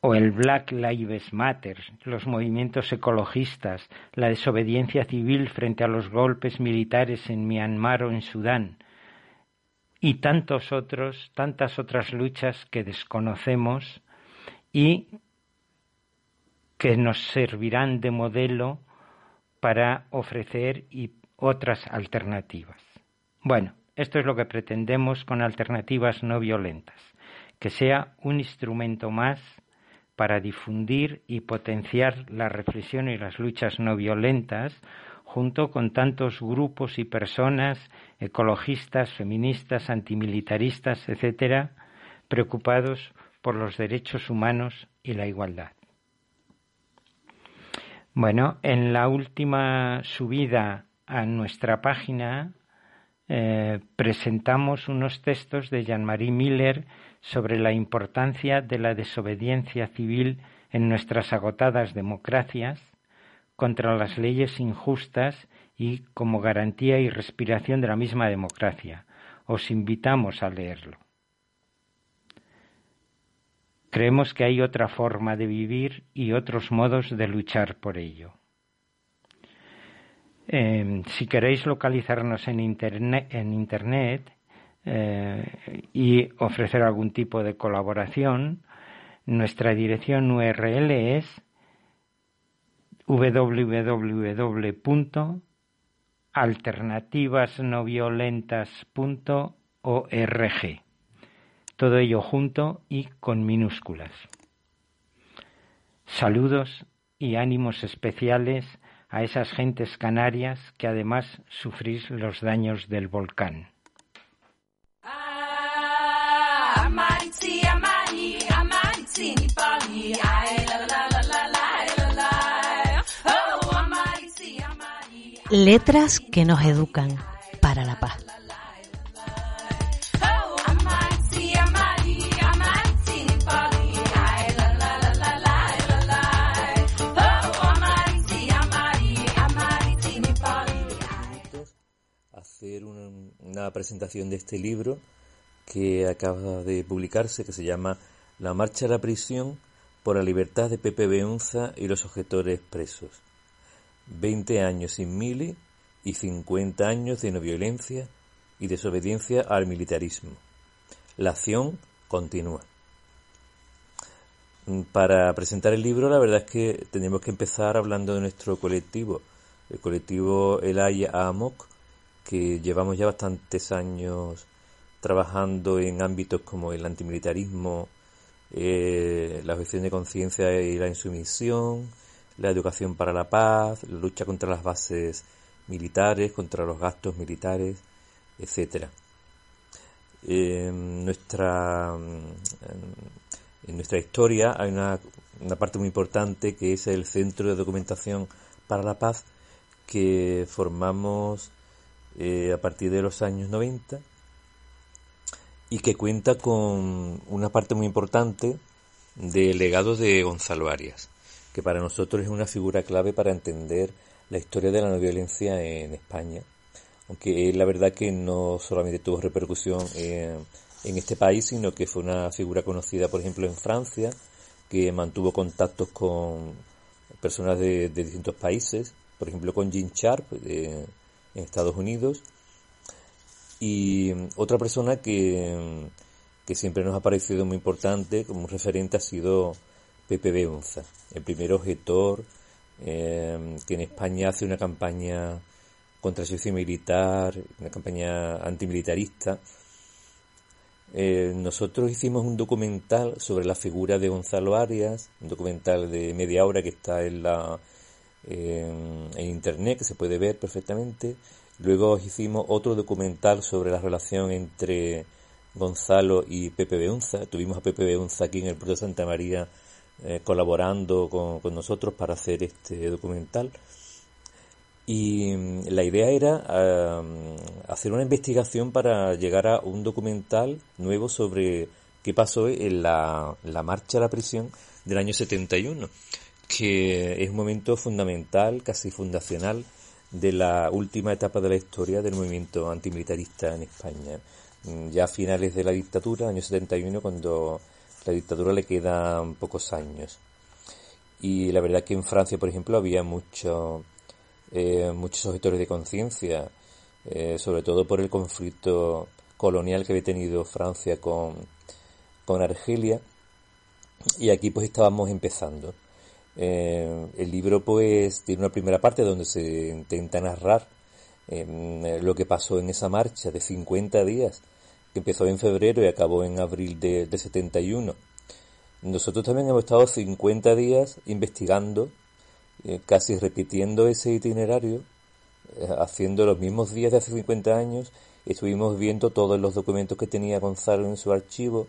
o el Black Lives Matter, los movimientos ecologistas, la desobediencia civil frente a los golpes militares en Myanmar o en Sudán, y tantos otros, tantas otras luchas que desconocemos y que nos servirán de modelo para ofrecer y otras alternativas. Bueno, esto es lo que pretendemos con alternativas no violentas, que sea un instrumento más para difundir y potenciar la reflexión y las luchas no violentas, junto con tantos grupos y personas ecologistas, feministas, antimilitaristas, etcétera, preocupados por los derechos humanos y la igualdad. Bueno, en la última subida a nuestra página eh, presentamos unos textos de Jean-Marie Miller sobre la importancia de la desobediencia civil en nuestras agotadas democracias contra las leyes injustas y como garantía y respiración de la misma democracia. Os invitamos a leerlo. Creemos que hay otra forma de vivir y otros modos de luchar por ello. Em, si queréis localizarnos en Internet, eh, y ofrecer algún tipo de colaboración, nuestra dirección URL es www.alternativasnoviolentas.org. Todo ello junto y con minúsculas. Saludos y ánimos especiales a esas gentes canarias que además sufrís los daños del volcán. Letras que nos educan para la paz. hacer una presentación de este libro que acaba de publicarse que se llama La marcha a la prisión por la libertad de Pepe Beunza y los objetores presos. 20 años sin mili y 50 años de no violencia y desobediencia al militarismo. La acción continúa. Para presentar el libro, la verdad es que tenemos que empezar hablando de nuestro colectivo, el colectivo El Amok, que llevamos ya bastantes años trabajando en ámbitos como el antimilitarismo, eh, la objeción de conciencia y la insumisión, la educación para la paz, la lucha contra las bases militares, contra los gastos militares, etcétera. En nuestra, en nuestra historia hay una, una parte muy importante que es el Centro de Documentación para la Paz que formamos eh, a partir de los años 90 y que cuenta con una parte muy importante del legado de Gonzalo Arias, que para nosotros es una figura clave para entender la historia de la no violencia en España, aunque la verdad que no solamente tuvo repercusión en, este país, sino que fue una figura conocida, por ejemplo, en Francia, que mantuvo contactos con personas de, distintos países, por ejemplo con Jean Sharp en Estados Unidos, y otra persona que, que siempre nos ha parecido muy importante como referente ha sido Pepe Beunza, el primer objetor eh, que en España hace una campaña contra el servicio militar, una campaña antimilitarista. Eh, nosotros hicimos un documental sobre la figura de Gonzalo Arias, un documental de media hora que está en la en internet, que se puede ver perfectamente. Luego hicimos otro documental sobre la relación entre Gonzalo y Pepe Beunza. Tuvimos a Pepe Beunza aquí en el Puerto de Santa María eh, colaborando con, nosotros para hacer este documental. Y mm, la idea era hacer una investigación para llegar a un documental nuevo sobre qué pasó en la, la marcha a la prisión del año 71, que es un momento fundamental, casi fundacional, de la última etapa de la historia del movimiento antimilitarista en España. Mm, ya a finales de la dictadura, año 71, cuando la dictadura le quedan pocos años. Y la verdad que en Francia, por ejemplo, había mucho, eh, muchos objetores de conciencia, eh, sobre todo por el conflicto colonial que había tenido Francia con, con Argelia. Y aquí pues estábamos empezando. Eh, el libro pues tiene una primera parte donde se intenta narrar lo que pasó en esa marcha de 50 días empezó en febrero y acabó en abril de, 71. Nosotros también hemos estado 50 días investigando, eh, casi repitiendo ese itinerario, eh, haciendo los mismos días de hace 50 años. Estuvimos viendo todos los documentos que tenía Gonzalo en su archivo,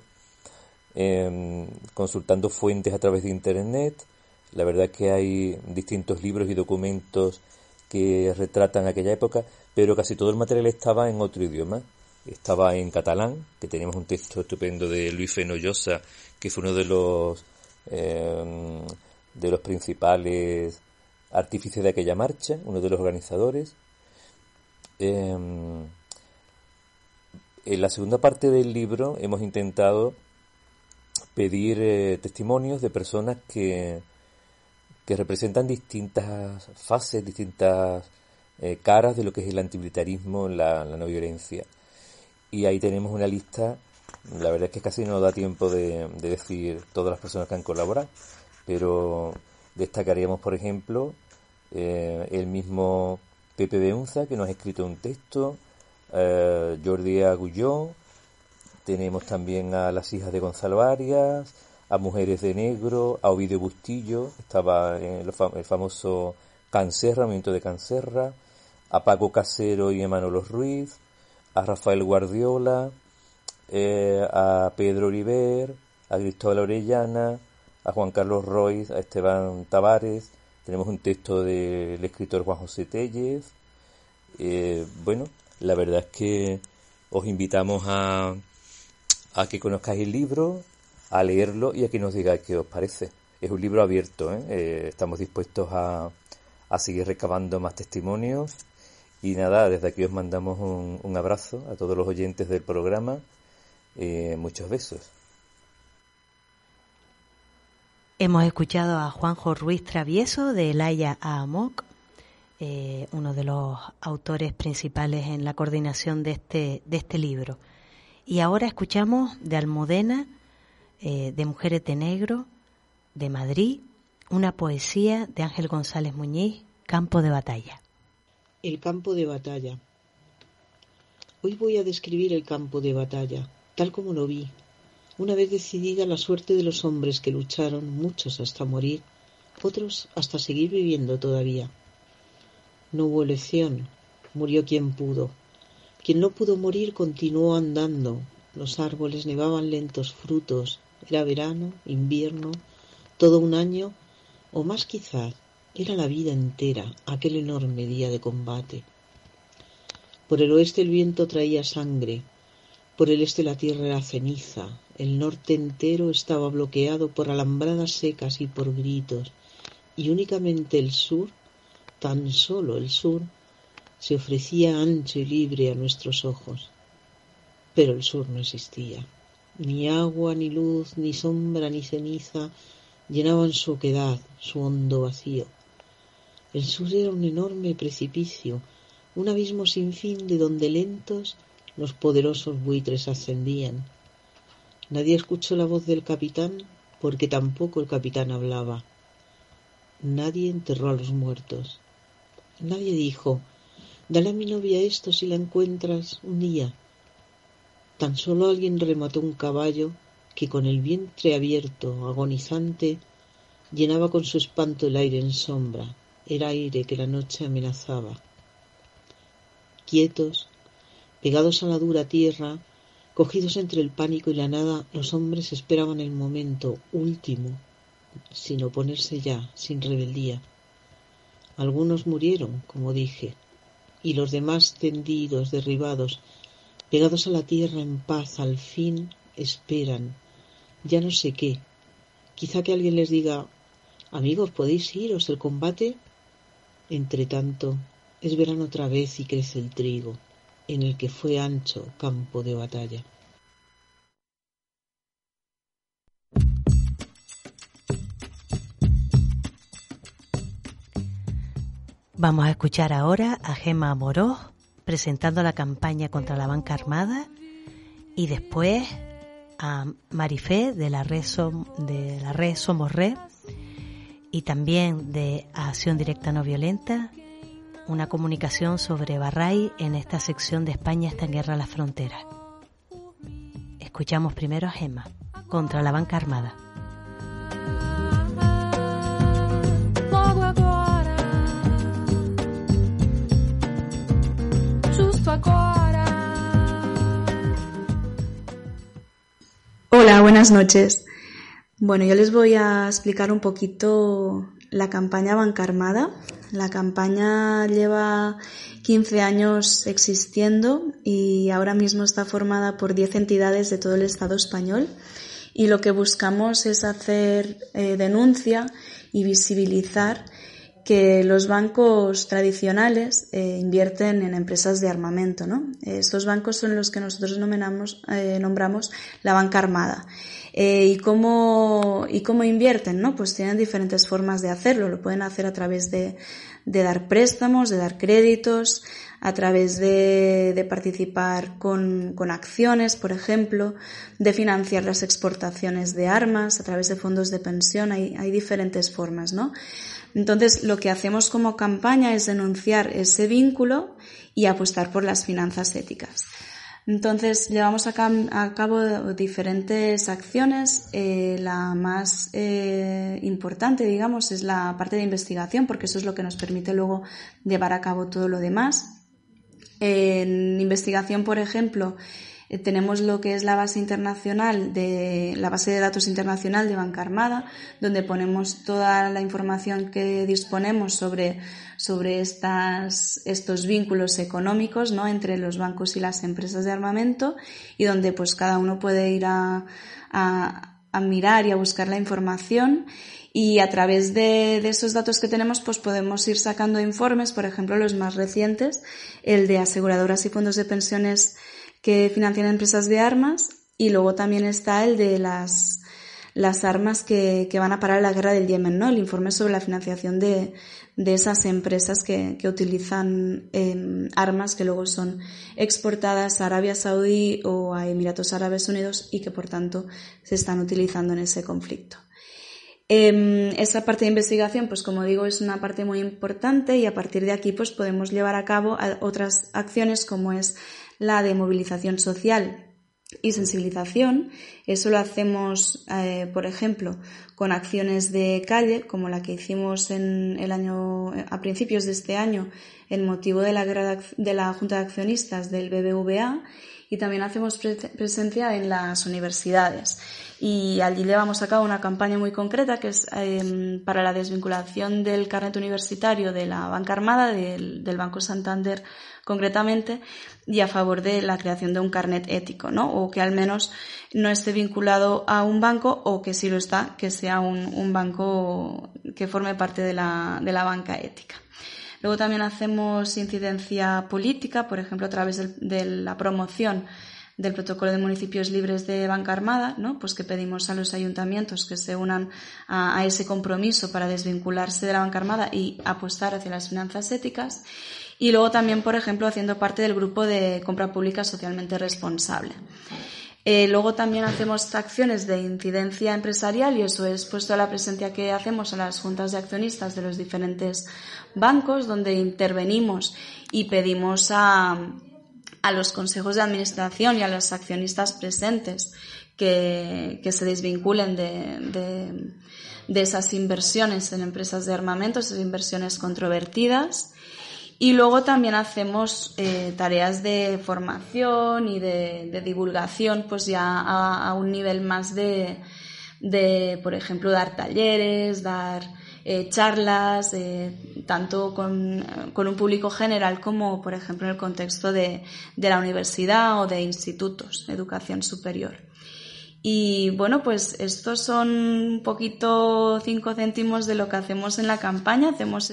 em, consultando fuentes a través de Internet. La verdad es que hay distintos libros y documentos que retratan aquella época, pero casi todo el material estaba en otro idioma estaba en catalán, que teníamos un texto estupendo de Luis Fenollosa, que fue uno de los em, de los principales artífices de aquella marcha, uno de los organizadores. Em, en la segunda parte del libro hemos intentado pedir eh, testimonios de personas que, que representan distintas fases, distintas eh, caras de lo que es el antimilitarismo, la no violencia y ahí tenemos una lista, la verdad es que casi no da tiempo de, decir todas las personas que han colaborado, pero destacaríamos, por ejemplo, eh, el mismo Pepe Beunza, que nos ha escrito un texto, eh, Jordi Agulló, tenemos también a las hijas de Gonzalo Arias, a Mujeres de Negro, a Ovidio Bustillo, estaba en el, famoso Cancerra, movimiento de Cancerra, a Paco Casero y Manolo Ruiz, a Rafael Guardiola, eh, a Pedro Oliver, a Cristóbal Orellana, a Juan Carlos Royce, a Esteban Tavares. Tenemos un texto del escritor Juan José Tellez. Eh, bueno, la verdad es que os invitamos a, a que conozcáis el libro, a leerlo y a que nos digáis qué os parece. Es un libro abierto, ¿eh? estamos dispuestos a, a seguir recabando más testimonios y nada, desde aquí os mandamos un, abrazo a todos los oyentes del programa. Eh, muchos besos. Hemos escuchado a Juanjo Ruiz Travieso de Elaya a Amoc, eh, uno de los autores principales en la coordinación de este, de este libro. Y ahora escuchamos de Almudena, eh, de Mujeres de Negro, de Madrid, una poesía de Ángel González Muñiz, Campo de Batalla. El campo de batalla. Hoy voy a describir el campo de batalla, tal como lo vi, una vez decidida la suerte de los hombres que lucharon, muchos hasta morir, otros hasta seguir viviendo todavía. No hubo elección, murió quien pudo. Quien no pudo morir continuó andando. Los árboles nevaban lentos frutos. Era verano, invierno, todo un año, o más quizás, era la vida entera, aquel enorme día de combate. Por el oeste el viento traía sangre, por el este la tierra era ceniza, el norte entero estaba bloqueado por alambradas secas y por gritos, y únicamente el sur, tan solo el sur, se ofrecía ancho y libre a nuestros ojos. Pero el sur no existía. Ni agua, ni luz, ni sombra, ni ceniza llenaban su oquedad, su hondo vacío. El sur era un enorme precipicio, un abismo sin fin de donde lentos los poderosos buitres ascendían. Nadie escuchó la voz del capitán porque tampoco el capitán hablaba. Nadie enterró a los muertos. Nadie dijo, dale a mi novia esto si la encuentras un día. Tan solo alguien remató un caballo que con el vientre abierto, agonizante, llenaba con su espanto el aire en sombra, el aire que la noche amenazaba. Quietos, pegados a la dura tierra, cogidos entre el pánico y la nada, los hombres esperaban el momento último, sin oponerse ya, sin rebeldía. Algunos murieron, como dije, y los demás tendidos, derribados, pegados a la tierra en paz, al fin esperan, ya no sé qué. Quizá que alguien les diga, amigos, ¿podéis iros el combate? Entre tanto, es verano otra vez y crece el trigo, en el que fue ancho campo de batalla. Vamos a escuchar ahora a Gemma Amorós presentando la campaña contra la banca armada y después a Marifé de la red, de la red Somos Red y también de Acción Directa No Violenta una comunicación sobre Barray en esta sección de España está en guerra a la frontera. Escuchamos primero a Gemma, contra la banca armada. Hola, buenas noches. Bueno, yo les voy a explicar un poquito la campaña Banca Armada. La campaña lleva 15 años existiendo y ahora mismo está formada por 10 entidades de todo el Estado español y lo que buscamos es hacer eh, denuncia y visibilizar que los bancos tradicionales eh, invierten en empresas de armamento. ¿no? Estos bancos son los que nosotros eh, nombramos la banca armada. Eh, ¿y, cómo, ¿Y cómo invierten? ¿no? Pues tienen diferentes formas de hacerlo. Lo pueden hacer a través de, de dar préstamos, de dar créditos, a través de, de participar con, con, acciones, por ejemplo, de financiar las exportaciones de armas, a través de fondos de pensión. Hay, hay diferentes formas, ¿no? Entonces, lo que hacemos como campaña es denunciar ese vínculo y apostar por las finanzas éticas. Entonces, llevamos a, cabo diferentes acciones. Eh, la más eh, importante, digamos, es la parte de investigación, porque eso es lo que nos permite luego llevar a cabo todo lo demás. En investigación, por ejemplo, eh, tenemos lo que es la base internacional de la base de datos internacional de Banca Armada, donde ponemos toda la información que disponemos sobre, sobre estas, estos vínculos económicos ¿no? entre los bancos y las empresas de armamento y donde pues cada uno puede ir a, a, a mirar y a buscar la información y a través de, de, esos datos que tenemos pues podemos ir sacando informes, por ejemplo los más recientes, el de aseguradoras y fondos de pensiones que financian empresas de armas y luego también está el de las, las armas que, que van a parar la guerra del Yemen, ¿no? El informe sobre la financiación de, de esas empresas que, que utilizan eh, armas que luego son exportadas a Arabia Saudí o a Emiratos Árabes Unidos y que por tanto se están utilizando en ese conflicto. Eh, esa parte de investigación, pues como digo, es una parte muy importante y a partir de aquí pues podemos llevar a cabo otras acciones como es la de movilización social y sensibilización. Eso lo hacemos, eh, por ejemplo, con acciones de calle, como la que hicimos en el año, a principios de este año, en motivo de la, de la Junta de Accionistas del BBVA, y también hacemos presencia en las universidades. Y allí llevamos a cabo una campaña muy concreta que es em, para la desvinculación del carnet universitario de la banca armada, del, del Banco Santander concretamente, y a favor de la creación de un carnet ético, ¿no? O que al menos no esté vinculado a un banco o que si lo está, que sea un, banco que forme parte de la, de la banca ética. Luego también hacemos incidencia política, por ejemplo, a través de, la promoción del protocolo de municipios libres de banca armada, ¿no? Pues que pedimos a los ayuntamientos que se unan a, a, ese compromiso para desvincularse de la banca armada y apostar hacia las finanzas éticas. Y luego también, por ejemplo, haciendo parte del grupo de compra pública socialmente responsable. Eh, luego también hacemos acciones de incidencia empresarial y eso es puesto a la presencia que hacemos en las juntas de accionistas de los diferentes bancos, donde intervenimos y pedimos a, a los consejos de administración y a los accionistas presentes que, que se desvinculen de, de, de esas inversiones en empresas de armamento, esas inversiones controvertidas y luego también hacemos eh, tareas de formación y de, divulgación, pues ya a, un nivel más de, de, por ejemplo, dar talleres, dar eh, charlas, eh, tanto con, con, un público general como, por ejemplo, en el contexto de, de la universidad o de institutos educación superior. Y bueno, pues estos son un poquito cinco céntimos de lo que hacemos en la campaña. Hacemos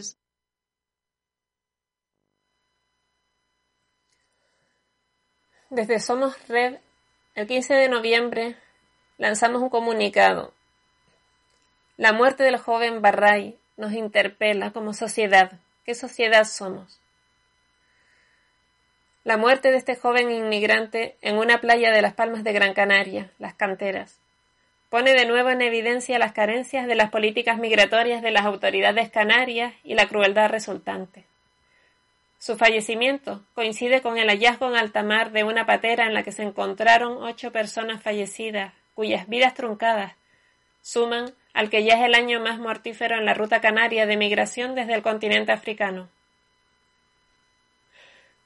Desde Somos Red, el 15 de noviembre, lanzamos un comunicado. La muerte del joven Barray nos interpela como sociedad. ¿Qué sociedad somos? La muerte de este joven inmigrante en una playa de las Palmas de Gran Canaria, las canteras, pone de nuevo en evidencia las carencias de las políticas migratorias de las autoridades canarias y la crueldad resultante. Su fallecimiento coincide con el hallazgo en alta mar de una patera en la que se encontraron ocho personas fallecidas, cuyas vidas truncadas suman al que ya es el año más mortífero en la ruta canaria de migración desde el continente africano.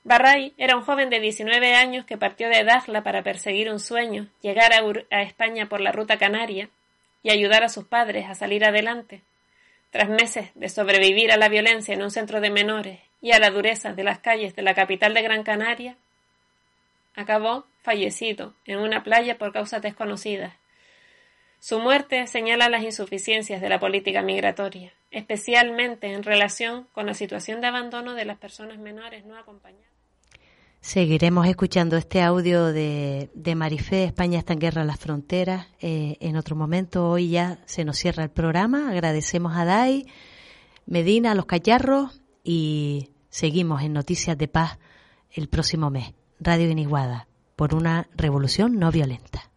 Barray era un joven de 19 años que partió de Dakhla para perseguir un sueño, llegar a, a España por la ruta canaria y ayudar a sus padres a salir adelante. Tras meses de sobrevivir a la violencia en un centro de menores y a la dureza de las calles de la capital de Gran Canaria, acabó fallecido en una playa por causas desconocidas. Su muerte señala las insuficiencias de la política migratoria, especialmente en relación con la situación de abandono de las personas menores no acompañadas. Seguiremos escuchando este audio de, de Marifé, España está en guerra a las fronteras. Eh, en otro momento, hoy ya se nos cierra el programa. Agradecemos a Dai, Medina, a los cacharros y seguimos en Noticias de Paz el próximo mes. Radio Iniguada, por una revolución no violenta.